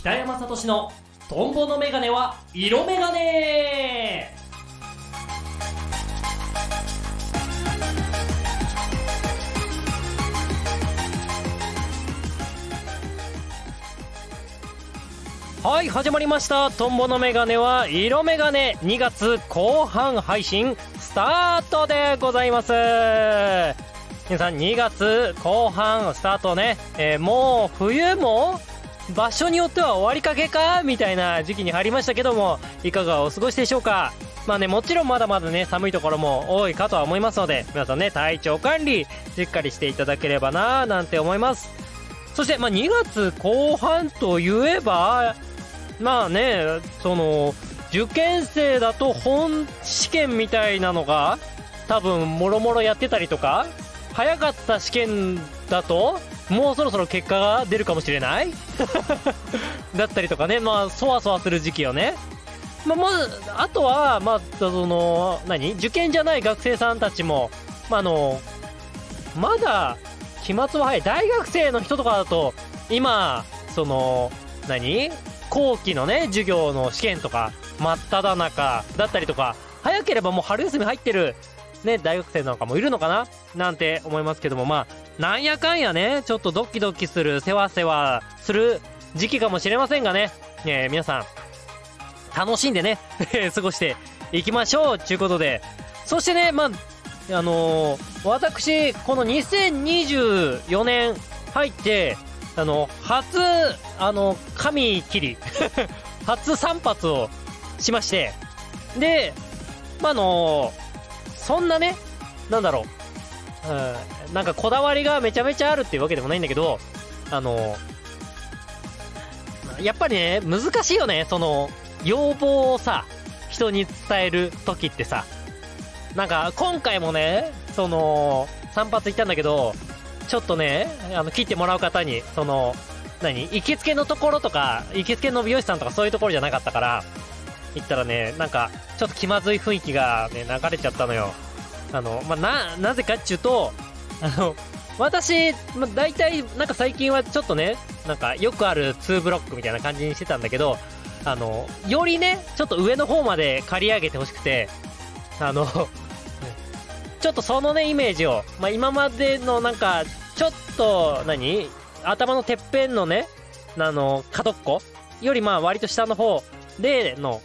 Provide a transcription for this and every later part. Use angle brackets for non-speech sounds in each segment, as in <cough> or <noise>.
北山聡のトンボのメガネは色メガネはい始まりました。トンボのメガネは色メガネ2月後半配信スタートでございます。皆さん2月後半スタートね、えーもう冬も場所によっては終わりかけかみたいな時期に入りましたけどもいかがお過ごしでしょうか。まあねもちろんまだまだね寒いところも多いかとは思いますので皆さんね体調管理しっかりしていただければななんて思います。そしてまあ2月後半といえばまあねその受験生だと本試験みたいなのが多分もろもろやってたりとか早かった試験だともうそろそろ結果が出るかもしれない？<laughs> だったりとかね。まあそわそわする時期よね。まあ、まずあとはまあその何？受験じゃない学生さんたちもまああのまだ期末は早い。大学生の人とかだと今その何？後期のね授業の試験とか真っ只中だったりとか早ければもう春休み入ってるね大学生なんかもいるのかな？なんて思いますけども。まあなんやかんやねちょっとドキドキするせわせわする時期かもしれませんがね、え皆さん楽しんでね <laughs> 過ごしていきましょう。ということで。そしてねまああのー私この2024年入ってあの初あの髪切り。<laughs> 初散髪をしまして。でまあのそんなねなんだろう、うん、なんかこだわりがめちゃめちゃあるっていうわけでもないんだけどあのやっぱりね難しいよね。その要望をさ人に伝える時ってさ。なんか今回もねその散髪行ったんだけどちょっとねあの切ってもらう方にその何？行きつけのところとか行きつけの美容師さんとかそういうところじゃなかったから行ったらねなんかちょっと気まずい雰囲気がね流れちゃったのよ。あのまあななぜかっちゅうとあの私、まあ、大体なんか最近はちょっとねなんかよくある2ブロックみたいな感じにしてたんだけどあのよりねちょっと上の方まで刈り上げてほしくてあの <laughs> ちょっとそのねイメージを、まあ、今までのなんかちょっと何？頭のてっぺんのねあの角っこよりまあ割と下の方での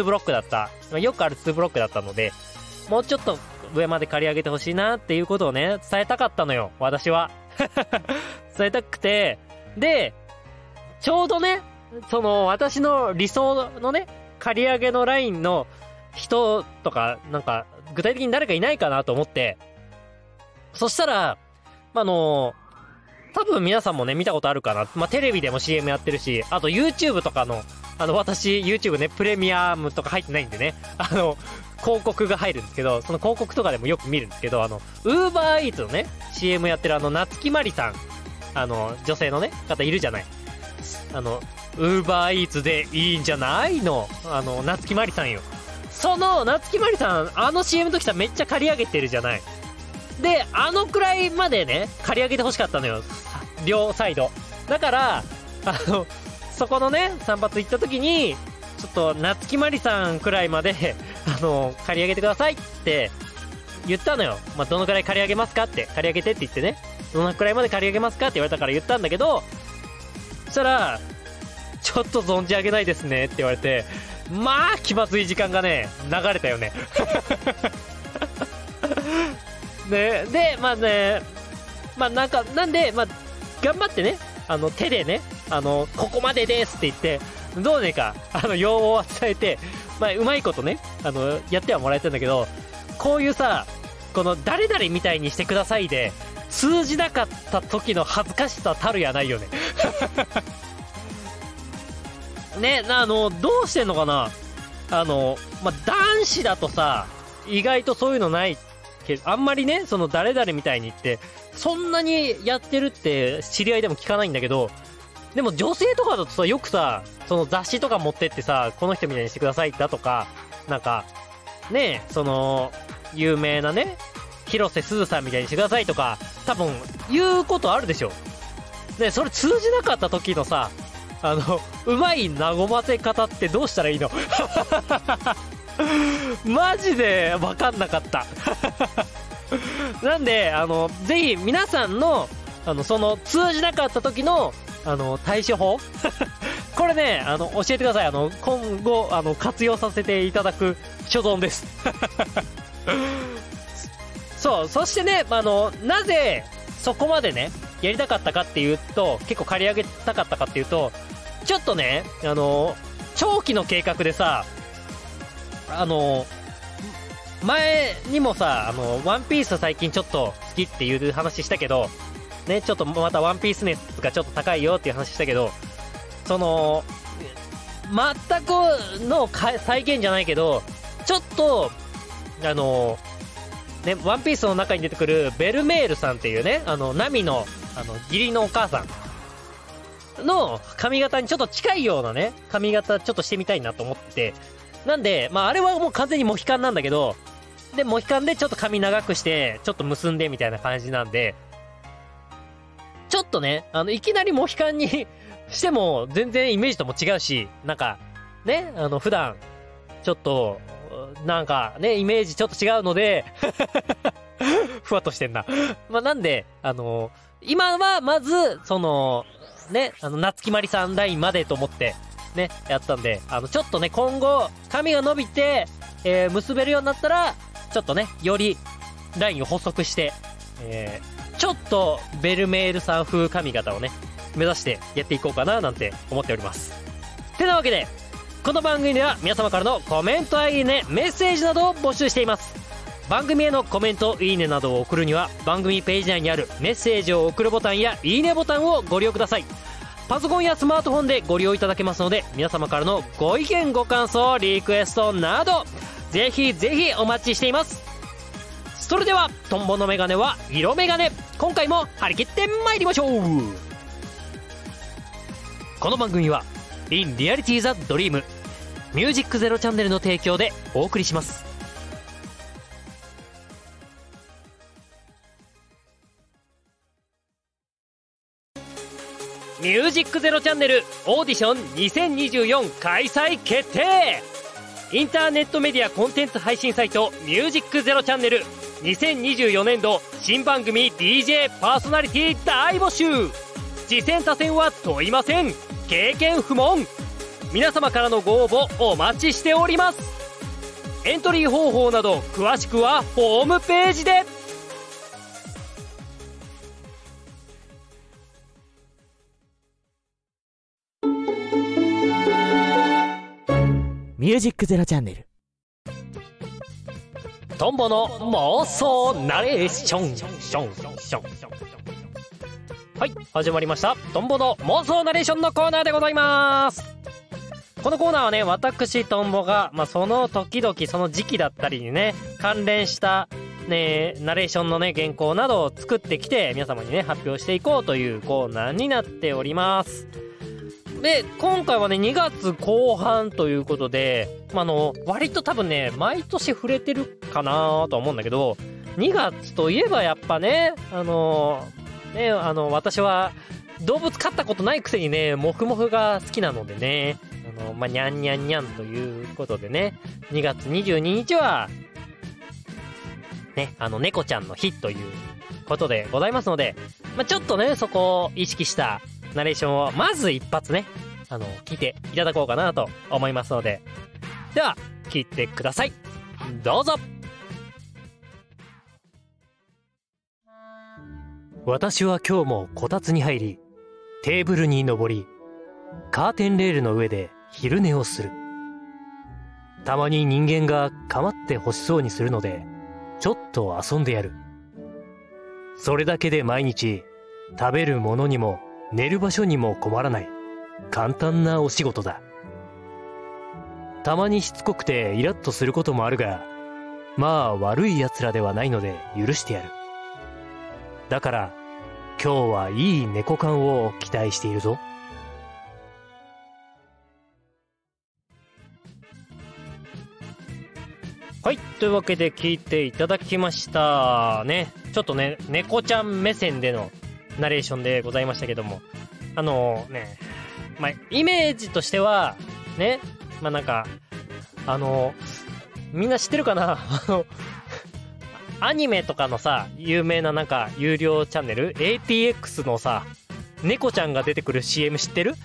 2ブロックだった。まあよくある2ブロックだったのでもうちょっと上まで刈り上げてほしいなっていうことをね伝えたかったのよ私は。<laughs> 伝えたくて。でちょうどねその私の理想のね刈り上げのラインの人とかなんか具体的に誰かいないかなと思って。そしたらまあの多分皆さんもね見たことあるかな、まあ、テレビでも CM やってるしあと YouTube とかのあの私 YouTube ねプレミアムとか入ってないんでね。あの広告が入るんですけどその広告とかでもよく見るんですけどあの UberEats のね CM やってるあの夏木マリさん。あの女性のね方いるじゃない。あの UberEats でいいんじゃないの？あの夏木マリさんよ。その夏木マリさんあの CM の時さめっちゃ刈り上げてるじゃない。であのくらいまでね刈り上げてほしかったのよ。両サイド。だからあのそこのね散髪行った時にちょっと夏木マリさんくらいまで <laughs> あの刈り上げてくださいって言ったのよ、まあ、どのくらい刈り上げますかって刈り上げてって言ってね。どのくらいまで刈り上げますかって言われたから言ったんだけどそしたらちょっと存じ上げないですねって言われてまあ気まずい時間がね流れたよね。<laughs> ね。でまあねまあなんかなんでまあ頑張ってねあの手でねあのここまでですって言ってどうねかあの要望を伝えてまあうまいことねあのやってはもらえたんだけどこういうさこの誰々みたいにしてくださいで通じなかった時の恥ずかしさたるやないよね。<laughs> ね、あの、どうしてんのかな？あの、まあ、男子だとさ、意外とそういうのないけ、あんまりね、その誰々みたいに言って、そんなにやってるって知り合いでも聞かないんだけど、でも女性とかだとさ、よくさ、その雑誌とか持ってってさ、この人みたいにしてくださいだとか、なんか、ねその、有名なね、広瀬すずさんみたいにしてくださいとか、多分、言うことあるでしょ。で、それ通じなかった時のさ、あの、うまい和ませ方ってどうしたらいいの？<laughs> <laughs> マジで分かんなかった <laughs> なんで、あの、ぜひ皆さんの、あの、その通じなかった時の、あの、対処法 <laughs> これね、あの、教えてください。あの、今後、あの、活用させていただく所存です。そう、そしてね、あの、なぜ、そこまでね、やりたかったかっていうと、結構借り上げたかったかっていうと、ちょっとね、あの、長期の計画でさ、あの、前にもさ、あの、ワンピース最近ちょっと好きっていう話したけど、ね、ちょっとまたワンピース熱がちょっと高いよっていう話したけど、その、全くの再現じゃないけど、ちょっと、あの、ね、ワンピースの中に出てくるベルメールさんっていうね、あの、ナミの、あの、義理のお母さんの髪型にちょっと近いようなね、髪型ちょっとしてみたいなと思って、なんで、まあ、あれはもう完全にモヒカンなんだけど、で、モヒカンでちょっと髪長くして、ちょっと結んでみたいな感じなんで、ちょっとね、あの、いきなりモヒカンに <laughs> しても、全然イメージとも違うし、なんか、ね、あの、普段、ちょっと、なんかね、イメージちょっと違うので <laughs> ふわっとしてんな。ま、なんで、あの今はまず、その、ね、あの、夏木まりさんラインまでと思って、ね、やったんで、あの、ちょっとね、今後、髪が伸びて、えー、結べるようになったら、ちょっとね、より、ラインを補足して、えー、ちょっと、ベルメールさん風髪型をね、目指してやっていこうかな、なんて思っております。てなわけで、この番組では皆様からのコメント、いいね、メッセージなどを募集しています。番組へのコメント、いいねなどを送るには、番組ページ内にあるメッセージを送るボタンや、いいねボタンをご利用ください。パソコンやスマートフォンでご利用いただけますので、皆様からのご意見、ご感想、リクエストなど、ぜひぜひお待ちしています。それでは、トンボのメガネは色メガネ。今回も張り切って参りましょうこの番組は、In Reality the Dream、ミュージックゼロチャンネルの提供でお送りします。ミュージックゼロチャンネルオーディション2024開催決定インターネットメディアコンテンツ配信サイトミュージックゼロチャンネル2024年度新番組 DJ パーソナリティ大募集。次戦他戦は問いません。経験不問。皆様からのご応募お待ちしております。エントリー方法など詳しくはホームページで。ュージックゼロチャンネル。トンボの妄想ナレーションションションション。はい始まりました。トンボの妄想ナレーションのコーナーでございます。このコーナーはね私トンボが、まあ、その時々その時期だったりにね関連したね、ナレーションのね、原稿などを作ってきて、皆様にね、発表していこうというコーナーになっております。で、今回はね、2月後半ということで、まあ、の、割と多分ね、毎年触れてるかなとは思うんだけど、2月といえばやっぱね、あの、ね、あの、私は動物飼ったことないくせにね、モフモフが好きなのでね、あの、まあ、にゃんにゃんにゃんということでね、2月22日は、ね、あの、猫ちゃんの日ということでございますので、まあ、ちょっとね、そこを意識したナレーションをまず一発ね、あの、聞いていただこうかなと思いますので、では、聞いてください。どうぞ私は今日もこたつに入り、テーブルに登り、カーテンレールの上で昼寝をする。たまに人間が構って欲しそうにするので、ちょっと遊んでやる。それだけで毎日、食べるものにも寝る場所にも困らない簡単なお仕事だたまにしつこくてイラッとすることもあるがまあ悪い奴らではないので許してやるだから今日はいい猫缶を期待しているぞはい。というわけで聞いていただきましたね。ちょっとね、猫ちゃん目線でのナレーションでございましたけども、あのね、まあ、イメージとしては、ね、まあなんか、あの、みんな知ってるかな？<laughs> あの、アニメとかのさ、有名ななんか、有料チャンネル ?ATX のさ、猫ちゃんが出てくる CM 知ってる？<laughs>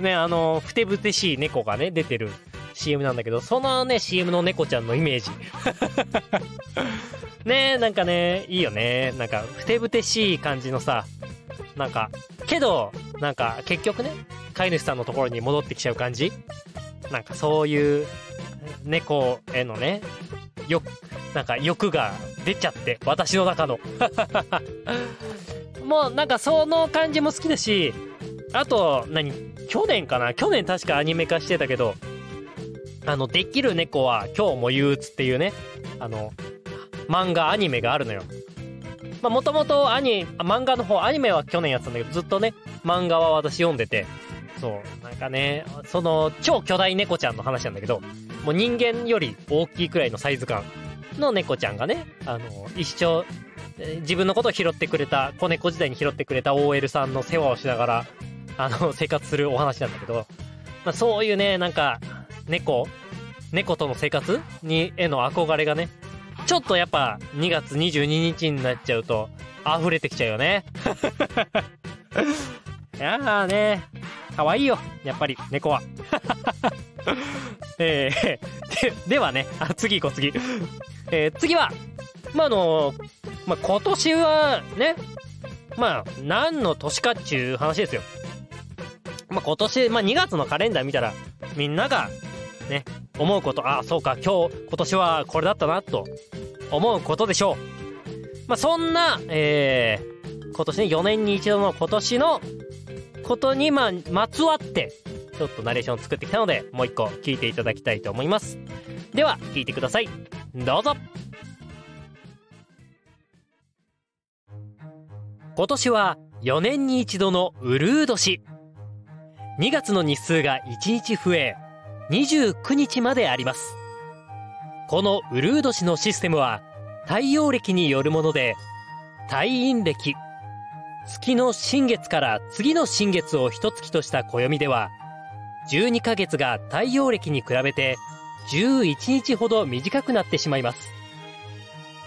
ね、あの、ふてぶてしい猫がね、出てる CM なんだけど、そのね、CM の猫ちゃんのイメージ。<laughs> ねえなんかね、いいよね。なんか、ふてぶてしい感じのさ、なんか、けど、なんか、結局ね、飼い主さんのところに戻ってきちゃう感じ？なんかそういう、猫へのね、よ、なんか欲が出ちゃって、私の中の。<laughs> もうなんかその感じも好きだし、あと、何？去年かな？去年確かアニメ化してたけど、あの、できる猫は今日も憂鬱っていうね、あの、漫画、アニメがあるのよ。まあ、もともとアニ、漫画の方、アニメは去年やってたんだけど、ずっとね、漫画は私読んでて、そう、なんかね、その、超巨大猫ちゃんの話なんだけど、もう人間より大きいくらいのサイズ感の猫ちゃんがね、あの、一生、自分のことを拾ってくれた、子猫時代に拾ってくれた OL さんの世話をしながら、あの、<laughs> 生活するお話なんだけど、まあ、そういうね、なんか、猫猫との生活に、への憧れがね、ちょっとやっぱ2月22日になっちゃうと溢れてきちゃうよね。い <laughs> やーね、可愛いよ、やっぱり猫は。<laughs> えー、で、ではね、あ次行こう次。えー、次は、まあ、あの、まあ、今年はね、まあ、何の年かっちゅう話ですよ。まあ、今年、まあ、2月のカレンダー見たら、みんなが、ね、思うこと、ああ、そうか、今日、今年はこれだったな、と思うことでしょう。まあ、そんな、えー、今年ね、4年に一度の今年のことに、まあ、まつわって、ちょっとナレーションを作ってきたので、もう一個聞いていただきたいと思います。では、聞いてください。どうぞ今年は4年に一度のウルー年。2月の日数が1日増え、29日まであります。このウルー年のシステムは太陽暦によるもので、太陰暦、月の新月から次の新月を一月とした暦では、12ヶ月が太陽暦に比べて11日ほど短くなってしまいます。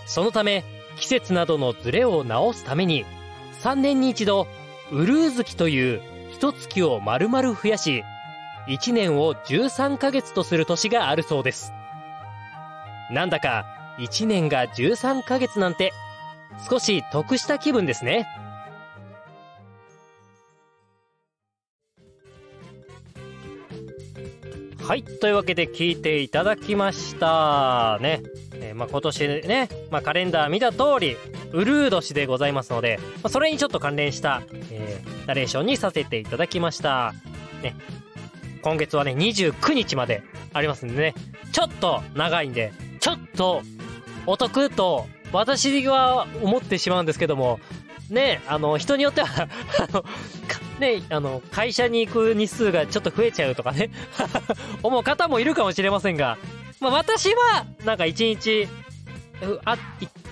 そのため、季節などのズレを直すために、3年に一度、ウルー月という一月を丸々増やし、1年を13ヶ月とする年があるそうです。なんだか1年が13ヶ月なんて少し得した気分ですね。はい。というわけで聞いていただきましたね。えー、まあ、今年ね、まあ、カレンダー見た通り、ウルー年でございますので、まあ、それにちょっと関連した、えー、ナレーションにさせていただきました。ね。今月はね、29日までありますんでね、ちょっと長いんで、ちょっとお得と私は思ってしまうんですけども、ね、あの、人によっては <laughs> あの、ね、あの、会社に行く日数がちょっと増えちゃうとかね <laughs> 思う方もいるかもしれませんが、まあ私は、なんか一日、あ、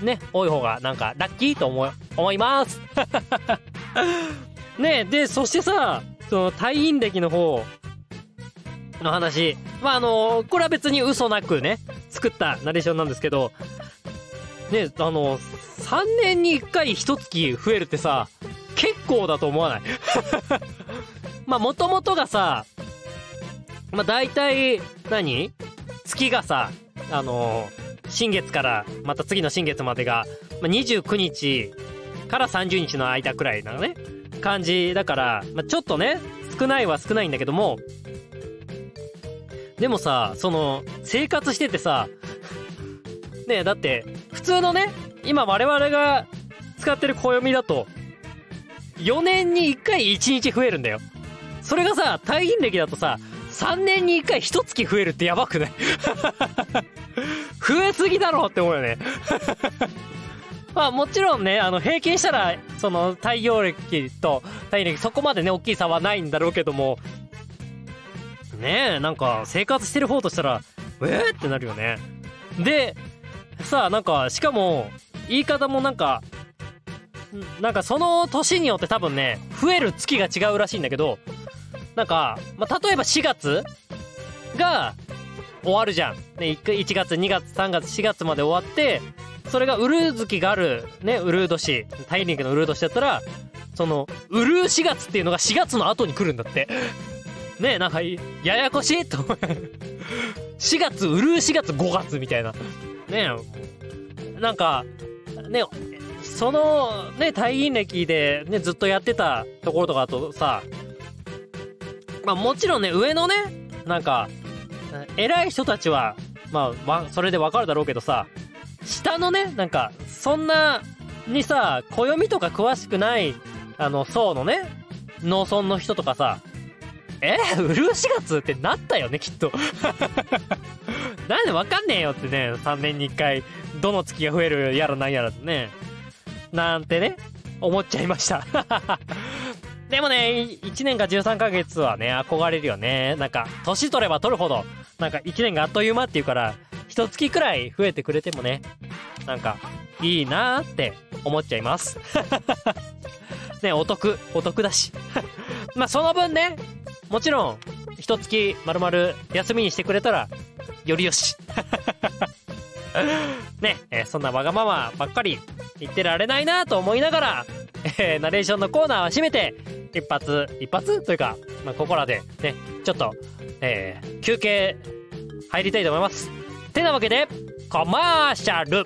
ね、多い方がなんかラッキーと思い、思います。<laughs> ねで、そしてさ、その、退院歴の方、の話。まあ、あのこれは別に嘘なくね、作ったナレーションなんですけど、ね、あの3年に1回1月増えるってさ、結構だと思わない？<laughs> まあ、もともとがさ、まあ、大体何、月がさ、あの新月からまた次の新月までが、まあ、29日から30日の間くらいなのね、感じだから、まあ、ちょっとね、少ないは少ないんだけども、でもさ、その、生活しててさ、ねえ、だって、普通のね、今我々が使ってる暦だと、4年に1回1日増えるんだよ。それがさ、退院歴だとさ、3年に1回1月増えるってやばくない？<laughs> 増えすぎだろって思うよね <laughs> まあもちろんね、あの平均したら、その太陽暦と太陽暦そこまでね、大きい差はないんだろうけども、ねえ、なんか生活してる方としたら、えー？ってなるよね。で、さあなんか、しかも、言い方もなんか、なんかその年によって多分ね、増える月が違うらしいんだけど、なんか、まあ、例えば4月が終わるじゃん。ね、1月、2月、3月、4月まで終わって、それがウルー月がある、ね、ウルー年、大陸のウルー年だったら、その、ウルー4月っていうのが4月の後に来るんだって。ねなんか、ややこしいと思う。<laughs> 4月、ウルー4月、5月みたいな。ねなんか、ね、その、ね、退院歴でね、ずっとやってたところとかだとさ、まあもちろんね、上のね、なんか、偉い人たちは、まあ、それでわかるだろうけどさ、下のね、なんか、そんなにさ、暦とか詳しくない、あの、層のね、農村の人とかさ、えー、うるうし月ってなったよね、きっと。<laughs> なんでわかんねえよってね、3年に1回、どの月が増えるやらなんやらね。なんてね、思っちゃいました <laughs> でもね、1年か13ヶ月はね、憧れるよね。なんか、年取れば取るほど、なんか1年があっという間っていうから、一月くらい増えてくれてもね、なんか、いいなーって思っちゃいます。<laughs> ね、お得、お得だし。まあ、その分ね、もちろん、一月丸々休みにしてくれたら、よりよし。<laughs> ね、えー、そんなわがままばっかり言ってられないなと思いながら、えー、ナレーションのコーナーは閉めて、一発、一発というか、まあ、ここらでね、ちょっと、えー、休憩入りたいと思います。てなわけで、コマーシャル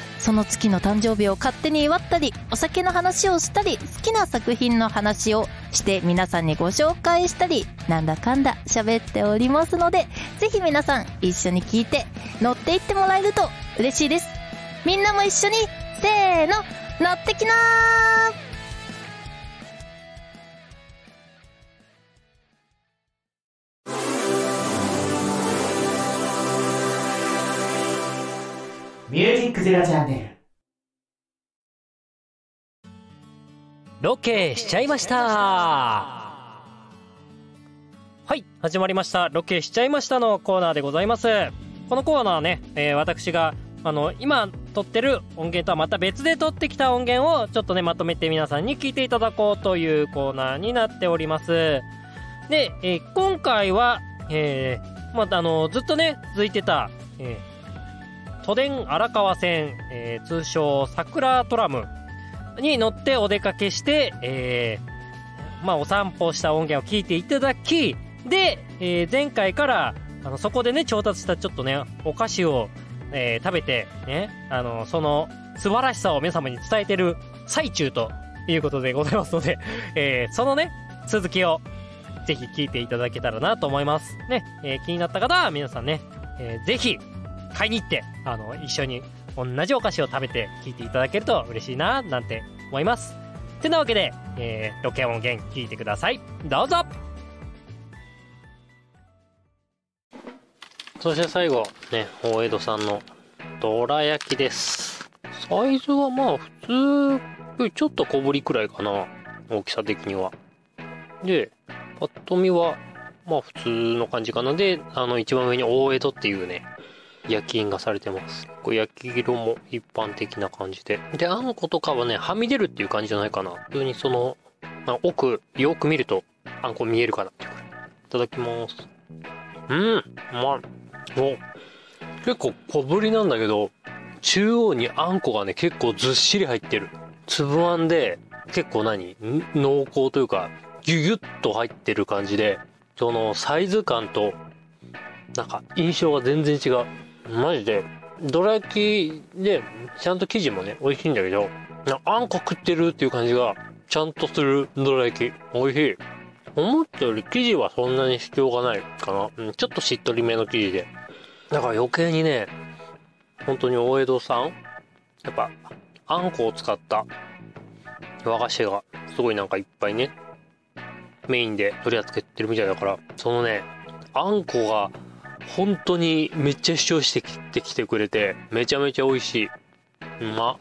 その月の誕生日を勝手に祝ったり、お酒の話をしたり、好きな作品の話をして皆さんにご紹介したり、なんだかんだ喋っておりますので、ぜひ皆さん一緒に聞いて乗っていってもらえると嬉しいです。みんなも一緒に、せーの、乗ってきなーミュージックゼロチャンネルロケしちゃいましたはい始まりましたロケしちゃいましたのコーナーでございますこのコーナーはね、えー、私があの、今撮ってる音源とはまた別で撮ってきた音源をちょっとね、まとめて皆さんに聞いていただこうというコーナーになっております。で、えー、今回は、えー、またあの、ずっとね、続いてた、えー、都電荒川線、えー、通称桜トラムに乗ってお出かけして、えー、まあ、お散歩した音源を聞いていただき、で、えー、前回から、あの、そこでね、調達したちょっとね、お菓子をえー、食べて、ね、あの、その素晴らしさを皆様に伝えてる最中ということでございますので、<laughs> えー、そのね、続きをぜひ聞いていただけたらなと思います。ね、えー、気になった方は皆さんね、えー、ぜひ買いに行って、あの、一緒に同じお菓子を食べて聞いていただけると嬉しいな、なんて思います。てなわけで、えー、ロケ音源聞いてください。どうぞそして最後、ね、大江戸さんのどら焼きです。サイズはまあ普通よりちょっと小ぶりくらいかな。大きさ的には。で、パッと見は、まあ普通の感じかな。で、あの一番上に大江戸っていうね、焼き印がされてます。これ焼き色も一般的な感じで。で、あんことかはね、はみ出るっていう感じじゃないかな。普通にその、まあ、奥、よく見ると、あんこ見えるかなっていういただきます。うん、うまい。お結構小ぶりなんだけど、中央にあんこがね、結構ずっしり入ってる。粒あんで、結構何濃厚というか、ギュギュッと入ってる感じで、そのサイズ感と、なんか印象が全然違う。マジで、どら焼きで、ちゃんと生地もね、美味しいんだけど、あんこ食ってるっていう感じが、ちゃんとするどら焼き。美味しい。思ったより生地はそんなに必要がないかな。うん、ちょっとしっとりめの生地で。だから余計にね、本当に大江戸さんやっぱ、あんこを使った和菓子がすごいなんかいっぱいね、メインで取り扱ってるみたいだから、そのね、あんこが本当にめっちゃ主張してきてきてくれて、めちゃめちゃ美味しい。うま。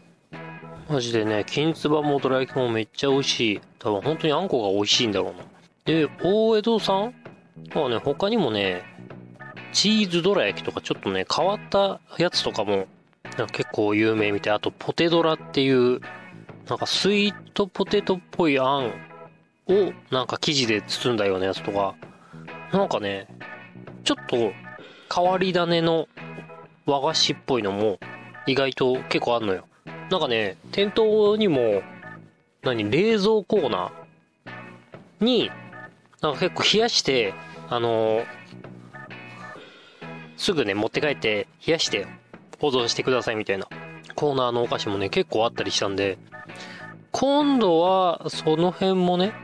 マジでね、金つばもどら焼きもめっちゃ美味しい。多分本当にあんこが美味しいんだろうな。で、大江戸さんまあね、他にもね、チーズどら焼きとかちょっとね、変わったやつとかも、なんか結構有名みたい。あと、ポテドラっていう、なんかスイートポテトっぽいあんを、なんか生地で包んだようなやつとか、なんかね、ちょっと変わり種の和菓子っぽいのも意外と結構あんのよ。なんかね、店頭にも、何、冷蔵コーナーに、なんか結構冷やして、あのーすぐね、持って帰って冷やして保存してくださいみたいなコーナーのお菓子もね、結構あったりしたんで、今度はその辺もね、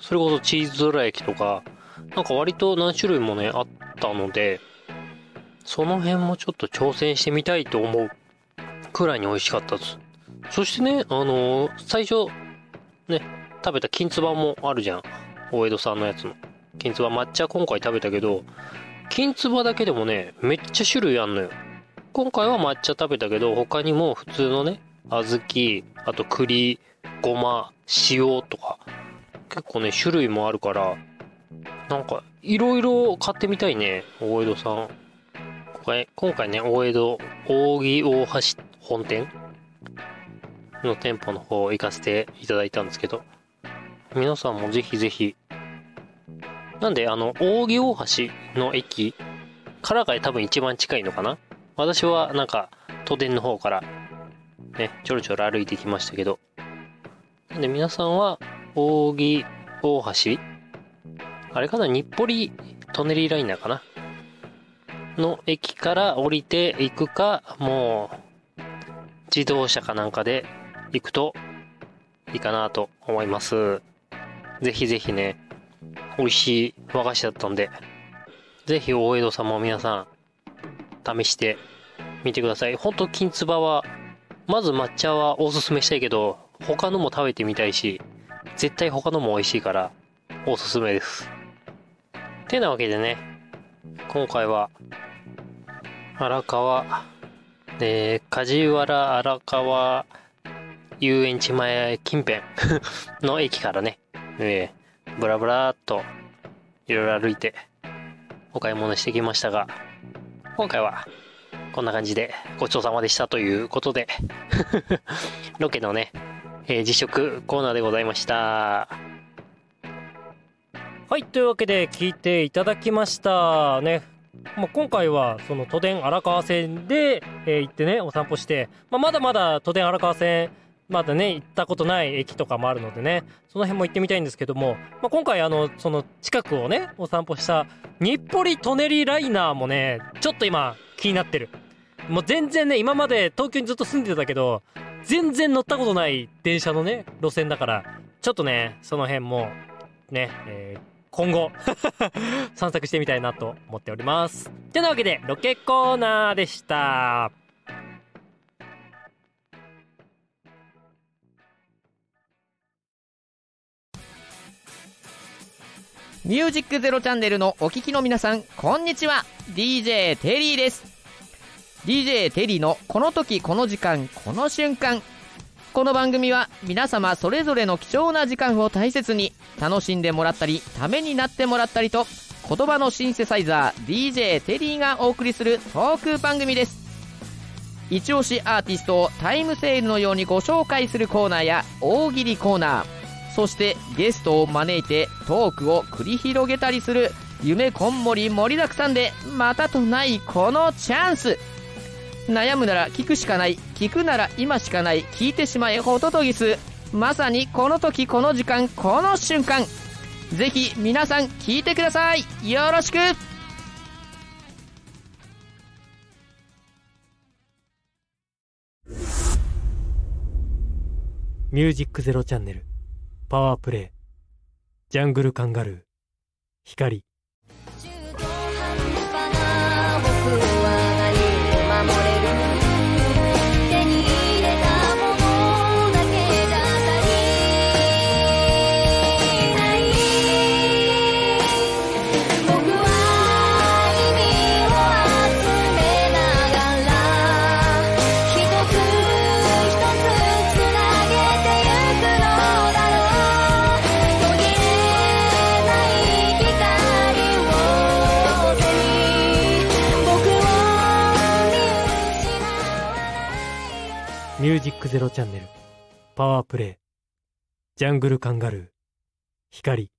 それこそチーズドラ焼きとか、なんか割と何種類もね、あったので、その辺もちょっと挑戦してみたいと思うくらいに美味しかったです。そしてね、あのー最初、ね、食べた金つばもあるじゃん。大江戸さんのやつの。金つば抹茶今回食べたけど、金つばだけでもね、めっちゃ種類あんのよ。今回は抹茶食べたけど、他にも普通のね、小豆、あと栗、ごま、塩とか、結構ね、種類もあるから、なんか、いろいろ買ってみたいね、大江戸さん。今回、今回ね、大江戸、扇大橋本店？の店舗の方行かせていただいたんですけど、皆さんもぜひぜひ、なんで、あの、扇大橋の駅からが多分一番近いのかな？私はなんか、都電の方から、ね、ちょろちょろ歩いてきましたけど。なんで皆さんは、扇大橋あれかな？日暮里舎人ライナーかな？の駅から降りていくか、もう、自動車かなんかで行くといいかなと思います。ぜひぜひね、美味しい和菓子だったんで、ぜひ大江戸さんも皆さん、試してみてください。ほんと、金つばは、まず抹茶はおすすめしたいけど、他のも食べてみたいし、絶対他のも美味しいから、おすすめです。てなわけでね、今回は、荒川、え、梶原荒川遊園地前近辺 <laughs> の駅からね、えー、ブラブラーっといろいろ歩いてお買い物してきましたが、今回はこんな感じでごちそうさまでしたということで、<laughs> ロケのね、えー実食コーナーでございました。はい、というわけで聞いていただきましたね。まあ、今回はその都電荒川線で、え行ってね、お散歩して、まあ、まだまだ都電荒川線、まだね、行ったことない駅とかもあるのでね、その辺も行ってみたいんですけども、まあ、今回あの、その近くをね、お散歩した日暮里舎人ライナーもね、ちょっと今気になってる。もう全然ね、今まで東京にずっと住んでたけど、全然乗ったことない電車のね、路線だから、ちょっとね、その辺も、ね、えー今後、<laughs> 散策してみたいなと思っております。てなわけで、ロケコーナーでした。ミュージックゼロチャンネルのお聞きの皆さん、こんにちは。DJ テリーです。DJ テリーのこの時この時間この瞬間。この番組は皆様それぞれの貴重な時間を大切に楽しんでもらったり、ためになってもらったりと、言葉のシンセサイザー DJ テリーがお送りするトーク番組です。一押しアーティストをタイムセールのようにご紹介するコーナーや大喜利コーナー、そしてゲストを招いてトークを繰り広げたりする夢こんもり盛りだくさんでまたとないこのチャンス悩むなら聞くしかない。聞くなら今しかない。聞いてしまえホトトギス。まさにこの時この時間この瞬間。ぜひ皆さん聞いてください。よろしく。ミュージックゼロチャンネル、パワープレイ、ジャングルカンガルー、光。ミュージックゼロチャンネルパワープレイジャングルカンガルー光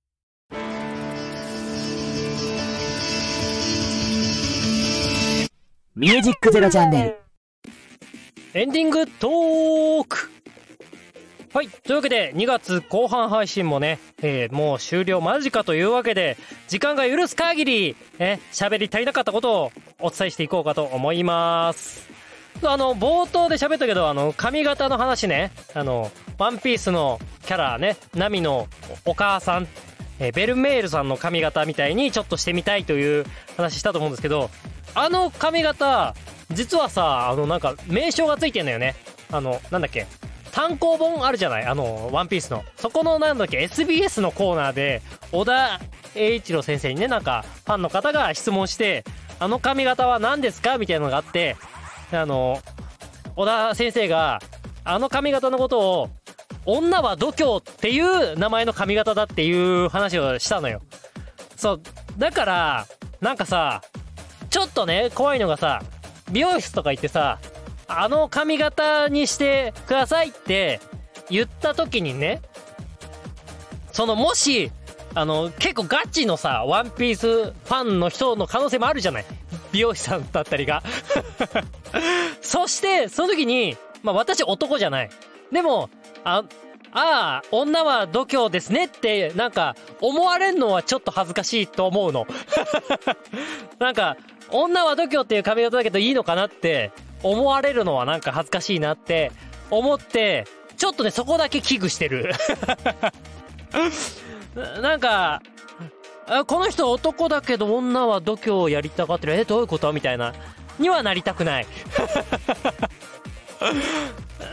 ミュージックゼロチャンネル。エンディングトークはい。というわけで、2月後半配信もね、えーもう終了間近というわけで、時間が許す限り、え、喋り足りなかったことをお伝えしていこうかと思います。あの、冒頭で喋ったけど、あの、髪型の話ね、あの、ワンピースのキャラね、ナミのお母さん、えベルメールさんの髪型みたいにちょっとしてみたいという話したと思うんですけど、あの髪型、実はさ、あの、なんか、名称がついてんだよね。あの、なんだっけ。単行本あるじゃない？あの、ワンピースの。そこの、なんだっけ、SBS のコーナーで、小田栄一郎先生にね、なんか、ファンの方が質問して、あの髪型は何ですか？みたいなのがあって、あの、小田先生が、あの髪型のことを、女は度胸っていう名前の髪型だっていう話をしたのよ。そう。だから、なんかさ、ちょっとね、怖いのがさ、美容室とか行ってさ、あの髪型にしてくださいって言った時にね、そのもし、あの、結構ガチのさ、ワンピースファンの人の可能性もあるじゃない美容師さんだったりが。<laughs> そして、その時に、まあ私男じゃない。でも、あ、ああ、女は度胸ですねって、なんか、思われんのはちょっと恥ずかしいと思うの。<laughs> なんか、女は度胸っていう髪型だけどいいのかなって思われるのはなんか恥ずかしいなって思って、ちょっとね、そこだけ危惧してる。な <laughs> なんか、あこの人男だけど女は度胸をやりたがってる。え、どういうこと？みたいな。にはなりたくない。<laughs>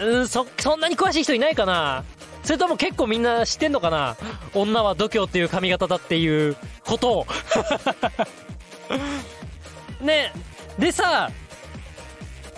うんそ、そんなに詳しい人いないかなそれとも結構みんな知ってんのかな女は度胸っていう髪型だっていうことを。<laughs> ね、でさ、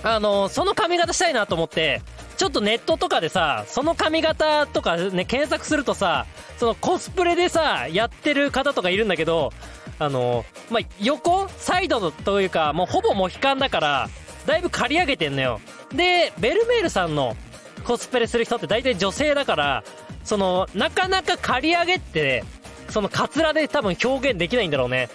あの、その髪型したいなと思って、ちょっとネットとかでさ、その髪型とかね、検索するとさ、そのコスプレでさ、やってる方とかいるんだけど、あの、まあ、横サイドというか、もうほぼモヒカンだから、だいぶ刈り上げてんのよ。で、ベルメールさんのコスプレする人って大体女性だから、その、なかなか刈り上げって、そのカツラで多分表現できないんだろうね。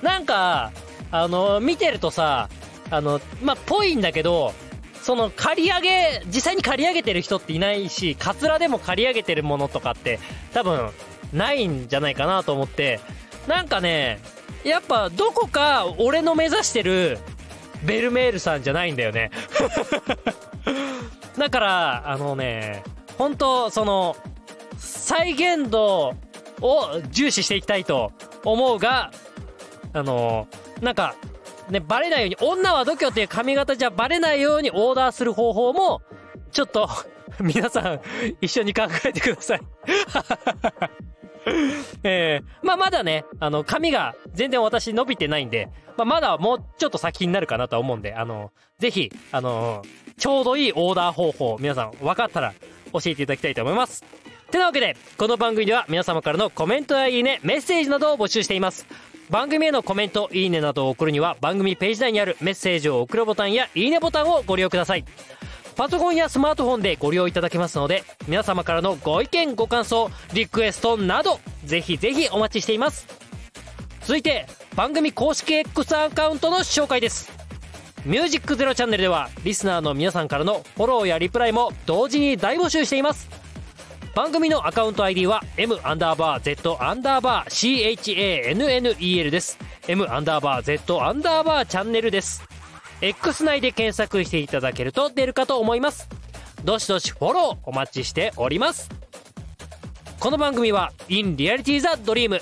なんか、あの、見てるとさ、あの、まあ、ぽいんだけど、その刈り上げ、実際に刈り上げてる人っていないし、カツラでも刈り上げてるものとかって多分ないんじゃないかなと思って、なんかね、やっぱどこか俺の目指してるベルメールさんじゃないんだよね。<laughs> だから、あのね、本当その、再現度を重視していきたいと思うが、あの、なんか、ね、バレないように、女は度胸っていう髪型じゃバレないようにオーダーする方法も、ちょっと、<laughs> 皆さん、一緒に考えてください。<laughs> えー、まあまだね、あの、髪が全然私伸びてないんで、まあまだもうちょっと先になるかなとは思うんで、あの、ぜひ、あの、ちょうどいいオーダー方法、皆さん分かったら教えていただきたいと思います。てなわけで、この番組では皆様からのコメントやいいね、メッセージなどを募集しています。番組へのコメント、いいねなどを送るには番組ページ内にあるメッセージを送るボタンやいいねボタンをご利用ください。パソコンやスマートフォンでご利用いただけますので、皆様からのご意見、ご感想、リクエストなど、ぜひぜひお待ちしています。続いて、番組公式 X アカウントの紹介です。ミュージックゼロチャンネルでは、リスナーの皆さんからのフォローやリプライも同時に大募集しています。番組のアカウント ID は M アンダーバー Z アンダーバー CHANNEL です。M アンダーバー Z アンダーバーチャンネルです。X 内で検索していただけると出るかと思います。どしどしフォローお待ちしております。この番組は In Reality the Dream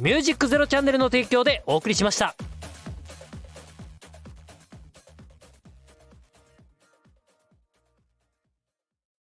ミュージックゼロチャンネルの提供でお送りしました。